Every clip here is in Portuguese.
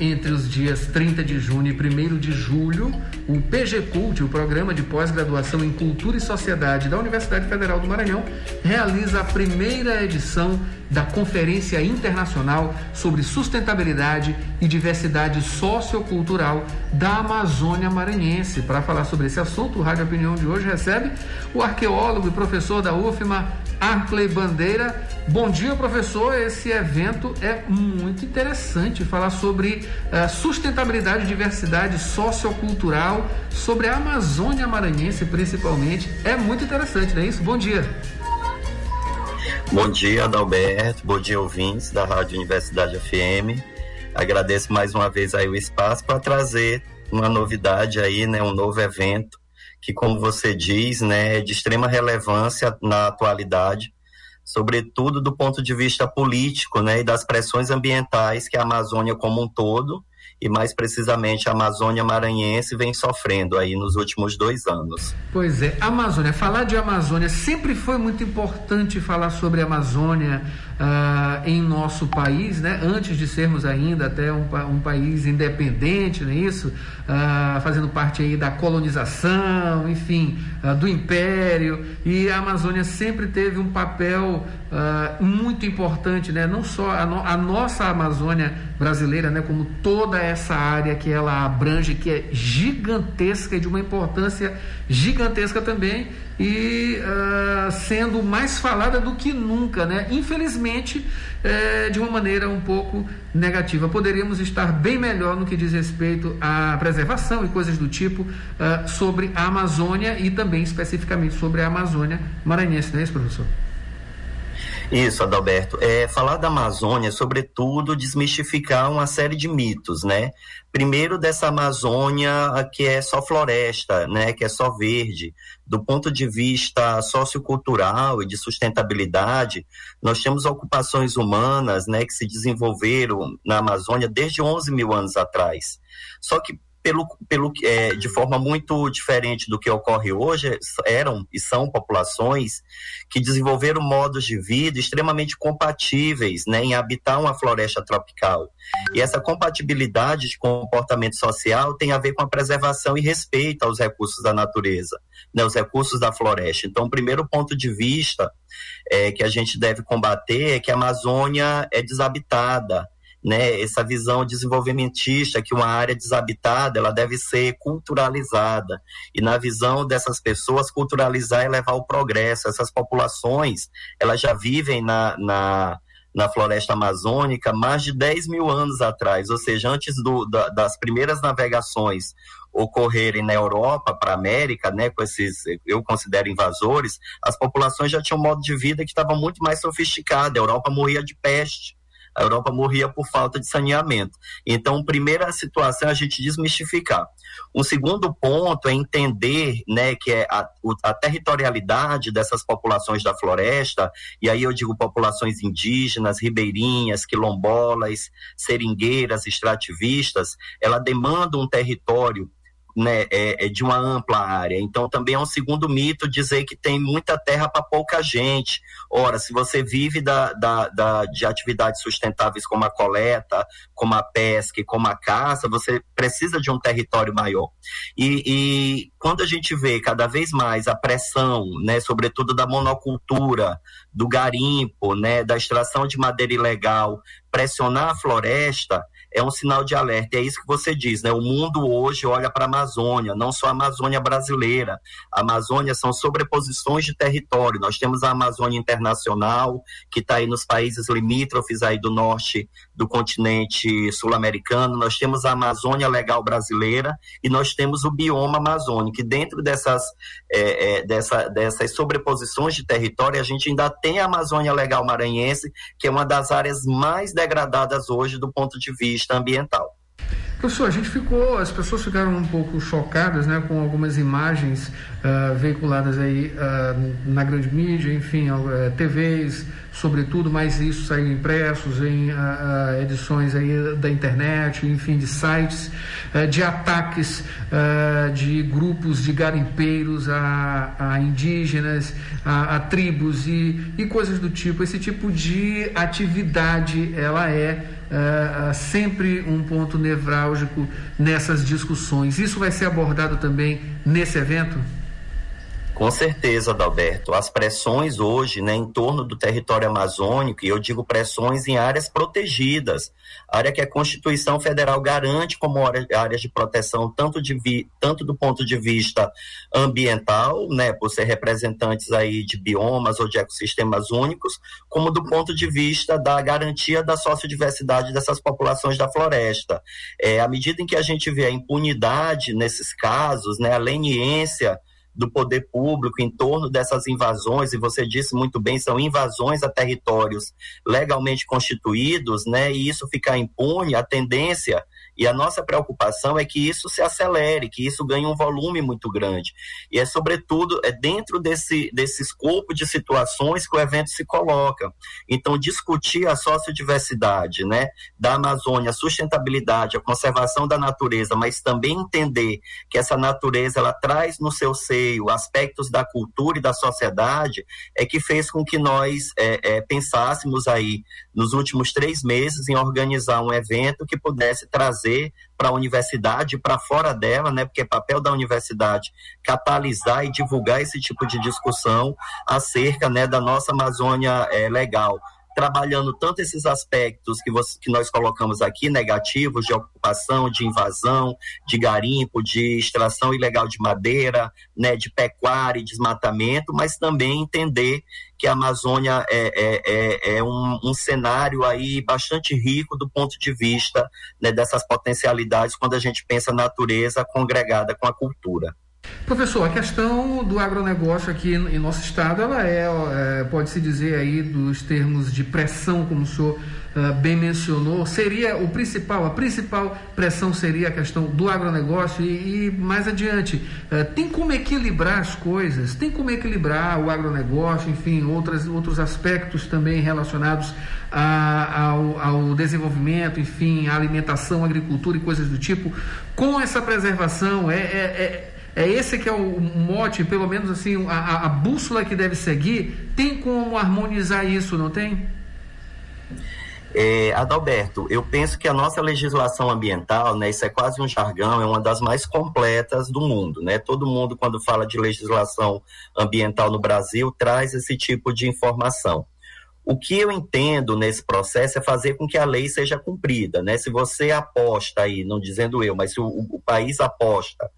entre os dias 30 de junho e 1 de julho, o PG Cult, o Programa de Pós-Graduação em Cultura e Sociedade da Universidade Federal do Maranhão, realiza a primeira edição da Conferência Internacional sobre Sustentabilidade e Diversidade Sociocultural da Amazônia Maranhense. Para falar sobre esse assunto, o Rádio Opinião de hoje recebe o arqueólogo e professor da UFMA, Arclay Bandeira. Bom dia, professor. Esse evento é muito interessante. Falar sobre uh, sustentabilidade diversidade sociocultural, sobre a Amazônia Maranhense, principalmente. É muito interessante, não é isso? Bom dia. Bom dia, Adalberto. Bom dia, ouvintes da Rádio Universidade FM. Agradeço mais uma vez aí o espaço para trazer uma novidade aí, né, um novo evento que, como você diz, né, é de extrema relevância na atualidade, sobretudo do ponto de vista político, né, e das pressões ambientais que a Amazônia como um todo e mais precisamente a Amazônia Maranhense vem sofrendo aí nos últimos dois anos. Pois é, Amazônia, falar de Amazônia sempre foi muito importante falar sobre Amazônia uh, em nosso país, né? Antes de sermos ainda até um, um país independente, não é isso? Uh, fazendo parte aí da colonização, enfim, uh, do império e a Amazônia sempre teve um papel muito importante, né? Não só a, no, a nossa Amazônia brasileira, né? Como toda essa área que ela abrange, que é gigantesca e de uma importância gigantesca também e uh, sendo mais falada do que nunca, né? Infelizmente, é, de uma maneira um pouco negativa. Poderíamos estar bem melhor no que diz respeito à preservação e coisas do tipo uh, sobre a Amazônia e também especificamente sobre a Amazônia maranhense, não é isso, professor? Isso, Adalberto. É, falar da Amazônia, sobretudo, desmistificar uma série de mitos, né? Primeiro, dessa Amazônia que é só floresta, né? Que é só verde. Do ponto de vista sociocultural e de sustentabilidade, nós temos ocupações humanas, né? Que se desenvolveram na Amazônia desde 11 mil anos atrás. Só que pelo, pelo, é, de forma muito diferente do que ocorre hoje, eram e são populações que desenvolveram modos de vida extremamente compatíveis né, em habitar uma floresta tropical. E essa compatibilidade de comportamento social tem a ver com a preservação e respeito aos recursos da natureza, né, os recursos da floresta. Então, o primeiro ponto de vista é, que a gente deve combater é que a Amazônia é desabitada né, essa visão desenvolvimentista que uma área desabitada ela deve ser culturalizada. E na visão dessas pessoas culturalizar é levar o progresso. Essas populações elas já vivem na, na, na floresta amazônica mais de 10 mil anos atrás. Ou seja antes do, da, das primeiras navegações ocorrerem na Europa para a América, né, com esses, eu considero invasores, as populações já tinham um modo de vida que estava muito mais sofisticado. A Europa morria de peste, a Europa morria por falta de saneamento. Então, primeira situação é a gente desmistificar. Um segundo ponto é entender né, que é a, a territorialidade dessas populações da floresta, e aí eu digo populações indígenas, ribeirinhas, quilombolas, seringueiras, extrativistas, ela demanda um território né, é, é, de uma ampla área. Então, também é um segundo mito dizer que tem muita terra para pouca gente. Ora, se você vive da, da, da, de atividades sustentáveis como a coleta, como a pesca e como a caça, você precisa de um território maior. E, e quando a gente vê cada vez mais a pressão, né, sobretudo da monocultura, do garimpo, né, da extração de madeira ilegal, pressionar a floresta, é um sinal de alerta. É isso que você diz, né? O mundo hoje olha para a Amazônia, não só a Amazônia brasileira. A Amazônia são sobreposições de território. Nós temos a Amazônia internacional, que está aí nos países limítrofes aí do norte do continente sul-americano. Nós temos a Amazônia legal brasileira e nós temos o bioma amazônico. E dentro dessas, é, é, dessa, dessas sobreposições de território, a gente ainda tem a Amazônia legal maranhense, que é uma das áreas mais degradadas hoje do ponto de vista vista ambiental. Professor, a gente ficou, as pessoas ficaram um pouco chocadas, né, com algumas imagens uh, veiculadas aí uh, na grande mídia, enfim, uh, TVs, sobretudo, mas isso saiu impressos em uh, edições aí da internet, enfim, de sites, uh, de ataques de grupos de garimpeiros a, a indígenas, a, a tribos e, e coisas do tipo. Esse tipo de atividade, ela é uh, sempre um ponto nevrálgico nessas discussões. Isso vai ser abordado também nesse evento? Com certeza, Adalberto. As pressões hoje né, em torno do território amazônico, e eu digo pressões em áreas protegidas, área que a Constituição Federal garante como áreas de proteção, tanto, de vi, tanto do ponto de vista ambiental, né, por ser representantes aí de biomas ou de ecossistemas únicos, como do ponto de vista da garantia da sociodiversidade dessas populações da floresta. É, à medida em que a gente vê a impunidade nesses casos, né, a leniência do poder público em torno dessas invasões, e você disse muito bem, são invasões a territórios legalmente constituídos, né? E isso ficar impune, a tendência e a nossa preocupação é que isso se acelere, que isso ganhe um volume muito grande. E é, sobretudo, é dentro desse, desse escopo de situações que o evento se coloca. Então, discutir a sociodiversidade né, da Amazônia, a sustentabilidade, a conservação da natureza, mas também entender que essa natureza ela traz no seu seio aspectos da cultura e da sociedade, é que fez com que nós é, é, pensássemos aí, nos últimos três meses, em organizar um evento que pudesse trazer trazer para a universidade, para fora dela, né? Porque é papel da universidade catalisar e divulgar esse tipo de discussão acerca, né, da nossa Amazônia é, legal trabalhando tanto esses aspectos que, você, que nós colocamos aqui, negativos, de ocupação, de invasão, de garimpo, de extração ilegal de madeira, né, de pecuária e desmatamento, mas também entender que a Amazônia é, é, é, é um, um, cenário aí bastante rico do ponto de vista né, dessas potencialidades quando a gente pensa a natureza congregada com a cultura. Professor, a questão do agronegócio aqui em nosso estado, ela é, é pode-se dizer aí, dos termos de pressão, como o senhor uh, bem mencionou, seria o principal, a principal pressão seria a questão do agronegócio e, e mais adiante, uh, tem como equilibrar as coisas, tem como equilibrar o agronegócio, enfim, outras, outros aspectos também relacionados a, ao, ao desenvolvimento, enfim, alimentação, agricultura e coisas do tipo, com essa preservação, é, é, é é esse que é o mote, pelo menos assim, a, a bússola que deve seguir. Tem como harmonizar isso, não tem? É, Adalberto, eu penso que a nossa legislação ambiental, né, isso é quase um jargão, é uma das mais completas do mundo, né? Todo mundo, quando fala de legislação ambiental no Brasil, traz esse tipo de informação. O que eu entendo nesse processo é fazer com que a lei seja cumprida, né? Se você aposta aí, não dizendo eu, mas se o, o país aposta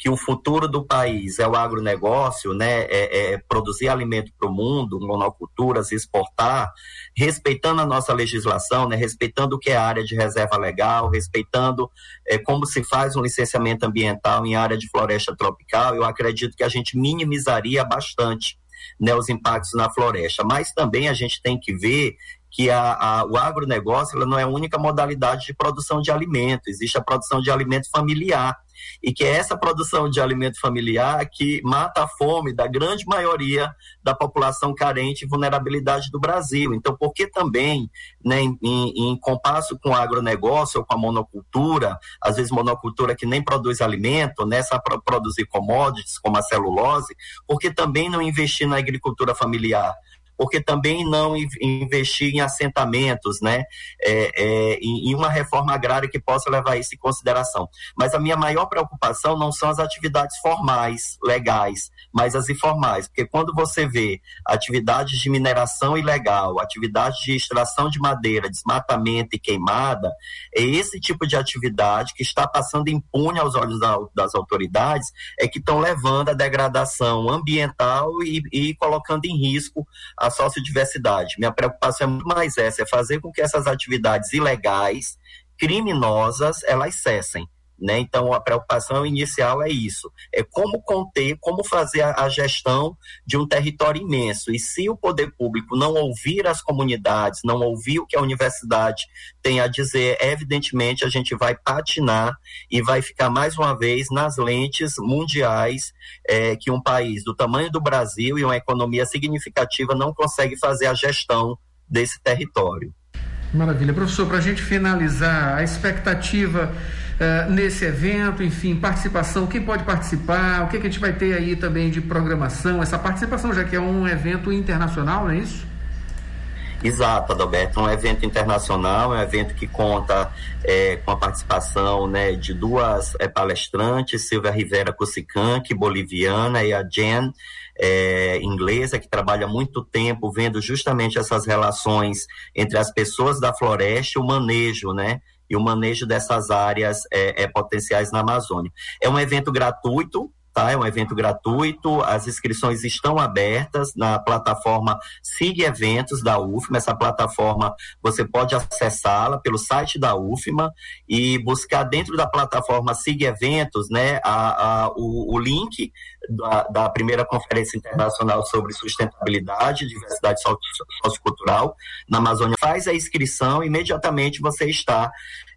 que o futuro do país é o agronegócio, né, é, é produzir alimento para o mundo, monoculturas, exportar, respeitando a nossa legislação, né, respeitando o que é área de reserva legal, respeitando é, como se faz um licenciamento ambiental em área de floresta tropical, eu acredito que a gente minimizaria bastante né, os impactos na floresta. Mas também a gente tem que ver que a, a, o agronegócio não é a única modalidade de produção de alimento, existe a produção de alimento familiar, e que é essa produção de alimento familiar que mata a fome da grande maioria da população carente e vulnerabilidade do Brasil. Então, por que também, né, em, em, compasso com o agronegócio ou com a monocultura, às vezes monocultura que nem produz alimento, né, só produzir commodities como a celulose, porque também não investir na agricultura familiar? Porque também não investir em assentamentos, né, é, é, em, uma reforma agrária que possa levar isso em consideração. Mas a minha maior preocupação não são as atividades formais, legais, mas as informais, porque quando você vê atividades de mineração ilegal, atividades de extração de madeira, desmatamento e queimada, é esse tipo de atividade que está passando impune aos olhos da, das autoridades, é que estão levando a degradação ambiental e, e colocando em risco a a sociodiversidade. Minha preocupação é muito mais essa, é fazer com que essas atividades ilegais, criminosas, elas cessem. Né? Então, a preocupação inicial é isso: é como conter, como fazer a, a, gestão de um território imenso. E se o poder público não ouvir as comunidades, não ouvir o que a universidade tem a dizer, evidentemente a gente vai patinar e vai ficar mais uma vez nas lentes mundiais é, que um país do tamanho do Brasil e uma economia significativa não consegue fazer a gestão desse território. Maravilha. Professor, para a gente finalizar, a expectativa uh, nesse evento, enfim, participação, quem pode participar, o que, que, a gente vai ter aí também de programação, essa participação, já que é um evento internacional, não é isso? Exato, Adalberto, um evento internacional, é um evento que conta é, com a participação né, de duas é, palestrantes, Silvia Rivera Cusicanque, boliviana, e a Jen, é, inglesa, que trabalha muito tempo vendo justamente essas relações entre as pessoas da floresta e o manejo, né? E o manejo dessas áreas é, é, potenciais na Amazônia. É um evento gratuito, tá? É um evento gratuito, as inscrições estão abertas na plataforma Sig Eventos da UFMA. Essa plataforma você pode acessá-la pelo site da UFMA e buscar dentro da plataforma Sig Eventos, né, a, a o, o, link da, da, primeira conferência internacional sobre sustentabilidade e diversidade sociocultural na Amazônia. Faz a inscrição, imediatamente você está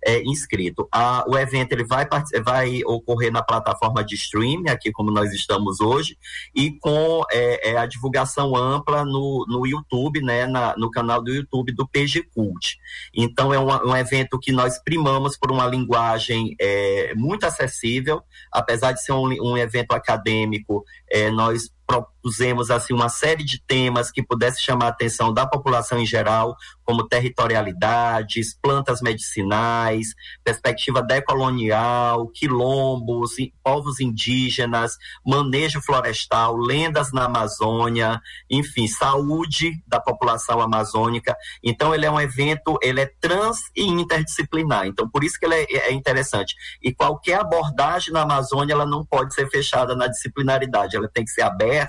é, inscrito. A, o evento ele vai, vai ocorrer na plataforma de streaming, aqui como nós estamos hoje, e com é, é, a divulgação ampla no, no YouTube, né, na, no canal do YouTube do PG Cult. Então é um, um evento que nós primamos por uma linguagem é, muito acessível, apesar de ser um, um evento acadêmico, é, nós propusemos assim uma série de temas que pudesse chamar a atenção da população em geral, como territorialidades, plantas medicinais, perspectiva decolonial, quilombos, povos indígenas, manejo florestal, lendas na Amazônia, enfim, saúde da população amazônica. Então ele é um evento, ele é trans e interdisciplinar. Então por isso que ele é, é interessante. E qualquer abordagem na Amazônia ela não pode ser fechada na disciplinaridade, ela tem que ser aberta,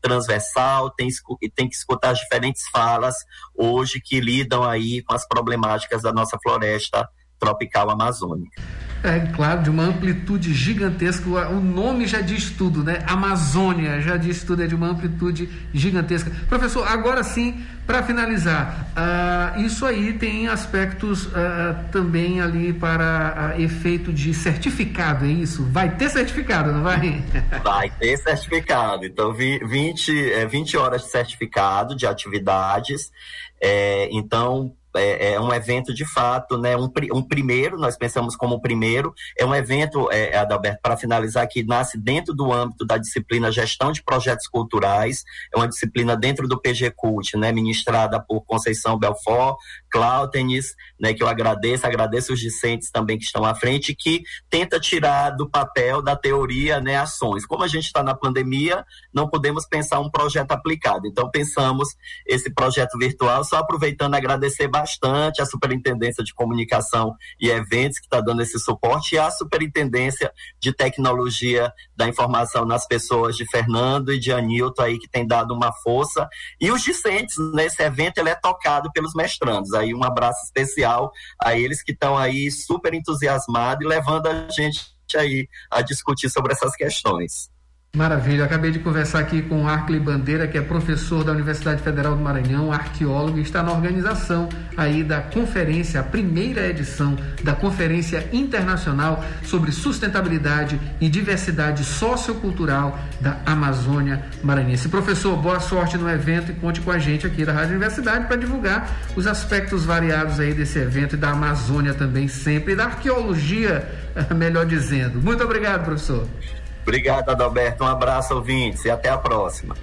transversal, tem, tem que escutar as diferentes falas hoje que lidam aí com as problemáticas da nossa floresta tropical amazônica. É claro, de uma amplitude gigantesca. O nome já diz tudo, né? Amazônia já diz tudo, é de uma amplitude gigantesca. Professor, agora sim, para finalizar, uh, isso aí tem aspectos uh, também ali para uh, efeito de certificado, é isso? Vai ter certificado, não vai? Vai ter certificado. Então, 20, 20 é, horas de certificado de atividades. É, então, é, é, um evento de fato, né? Um, um primeiro, nós pensamos como primeiro, é um evento, é, Adalberto, para finalizar, que nasce dentro do âmbito da disciplina Gestão de Projetos Culturais, é uma disciplina dentro do PG Cult, né? Ministrada por Conceição Belfort, Cláutenes, né, que eu agradeço, agradeço os discentes também que estão à frente, que tenta tirar do papel da teoria né, ações. Como a gente está na pandemia, não podemos pensar um projeto aplicado. Então, pensamos esse projeto virtual, só aproveitando agradecer bastante a Superintendência de Comunicação e Eventos, que está dando esse suporte, e a Superintendência de Tecnologia da Informação nas Pessoas de Fernando e de Anilton aí, que tem dado uma força. E os discentes, nesse evento, ele é tocado pelos mestrandos aí um abraço especial a eles que estão aí super entusiasmados e levando a gente aí a discutir sobre essas questões. Maravilha, acabei de conversar aqui com o Arkley Bandeira, que é professor da Universidade Federal do Maranhão, arqueólogo, e está na organização aí da conferência, a primeira edição da Conferência Internacional sobre Sustentabilidade e Diversidade Sociocultural da Amazônia Maranhense. Professor, boa sorte no evento e conte com a gente aqui da Rádio Universidade para divulgar os aspectos variados aí desse evento e da Amazônia também sempre, e da arqueologia, melhor dizendo. Muito obrigado, professor. Obrigado, Adalberto. Um abraço, ouvintes, e até a próxima.